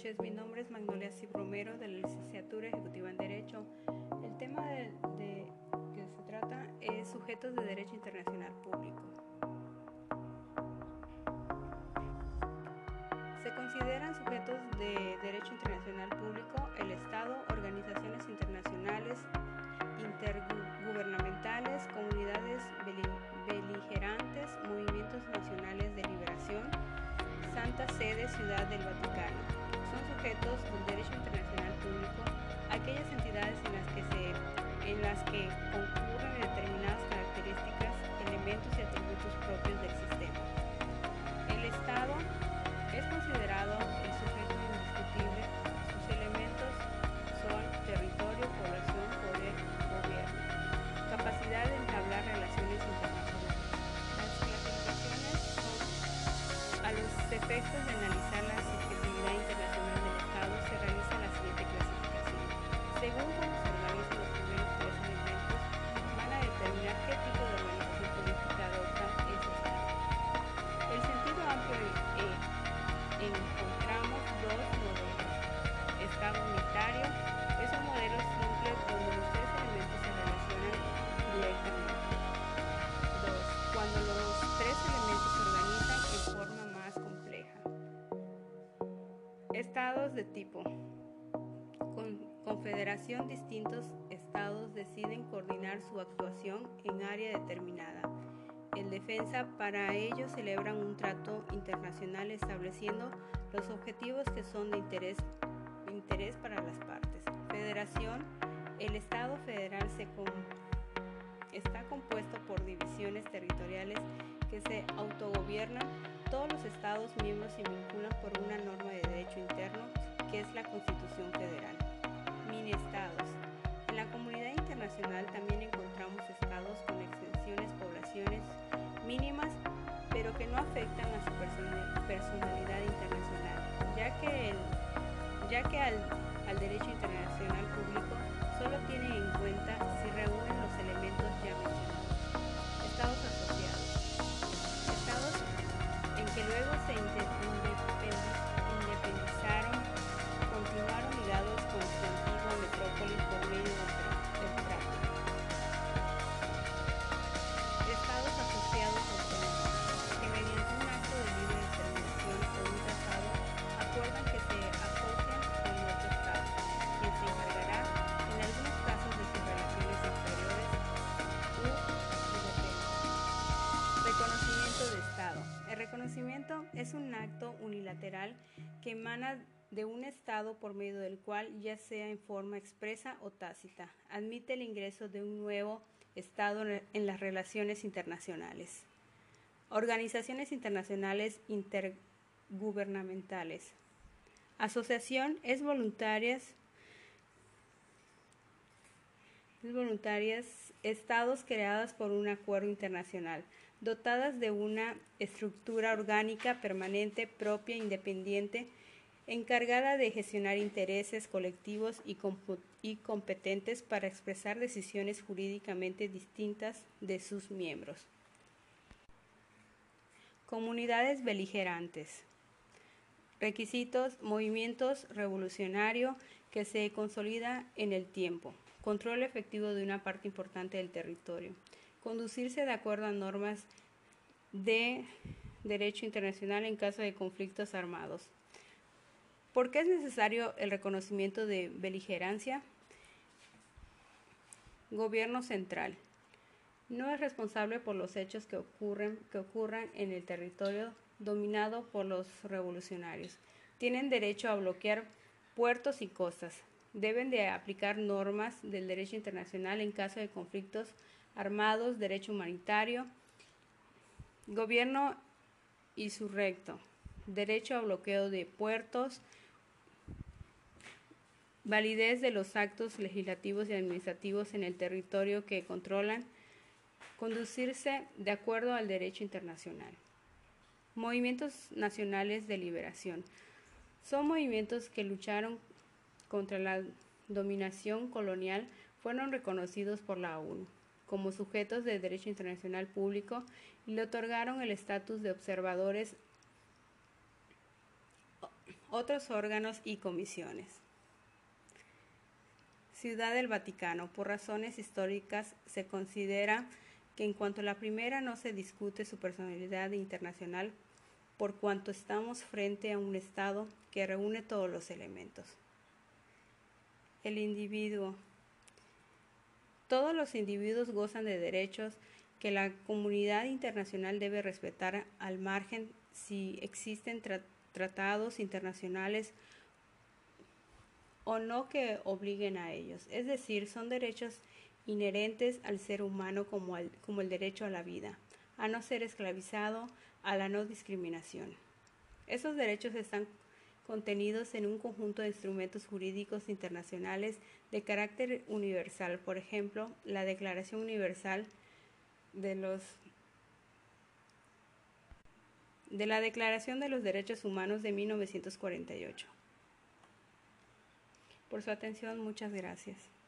noches, mi nombre es Magnolia Cip Romero de la Licenciatura Ejecutiva en Derecho. El tema de, de que se trata es sujetos de derecho internacional público. Se consideran sujetos de derecho internacional público el Estado, organizaciones internacionales, intergubernamentales, comunidades beligerantes, movimientos nacionales de liberación, Santa Sede, Ciudad del Vaticano. Sujetos del derecho internacional público aquellas entidades en las que, se, en las que concurren determinadas características, elementos y atributos propios del sistema. El Estado Estados de tipo. Con confederación distintos estados deciden coordinar su actuación en área determinada. En defensa, para ello celebran un trato internacional estableciendo los objetivos que son de interés, interés para las partes. Federación, el Estado federal está compuesto por divisiones territoriales que se autogobiernan. Todos los Estados miembros se vinculan por una norma de derecho interno que es la Constitución Federal. Mini-estados. En la comunidad internacional también encontramos estados con extensiones, poblaciones mínimas, pero que no afectan a su personalidad internacional, ya que, el, al derecho internacional público solo tiene en cuenta si reúnen los elementos ya mencionados. Estados luego se independizaron, continuaron ligados con su antigua metrópolis por medio que emana de un Estado por medio del cual, ya sea en forma expresa o tácita, admite el ingreso de un nuevo Estado en las relaciones internacionales. Organizaciones internacionales intergubernamentales. Asociación es voluntarias voluntarias estados creadas por un acuerdo internacional, dotadas de una estructura orgánica permanente, propia, independiente, encargada de gestionar intereses colectivos y, competentes para expresar decisiones jurídicamente distintas de sus miembros. Comunidades beligerantes. Requisitos, movimientos revolucionario que se consolida en el tiempo. Control efectivo de una parte importante del territorio. Conducirse de acuerdo a normas de derecho internacional en caso de conflictos armados. ¿Por qué es necesario el reconocimiento de beligerancia? Gobierno central. No es responsable por los hechos que, ocurren, que ocurran en el territorio dominado por los revolucionarios. Tienen derecho a bloquear puertos y costas. Deben de aplicar normas del derecho internacional en caso de conflictos armados, derecho humanitario, gobierno insurrecto, derecho a bloqueo de puertos, validez de los actos legislativos y administrativos en el territorio que controlan, conducirse de acuerdo al derecho internacional. Movimientos nacionales de liberación. Son movimientos que lucharon contra la dominación colonial, fueron reconocidos por la ONU como sujetos de derecho internacional público y le otorgaron el estatus de observadores Otros órganos y comisiones. Ciudad del Vaticano. Por razones históricas se considera que en cuanto a la primera no se discute su personalidad internacional por cuanto estamos frente a un Estado que reúne todos los elementos. El individuo. Todos los individuos gozan de derechos que la comunidad internacional debe respetar al margen si existen tratados internacionales o no que obliguen a ellos. Es decir, son derechos inherentes al ser humano como el, derecho a la vida, a no ser esclavizado, a la no discriminación. Esos derechos están contenidos en un conjunto de instrumentos jurídicos internacionales de carácter universal, por ejemplo, la Declaración Universal de los de la Declaración de los Derechos Humanos de 1948. Por su atención, muchas gracias.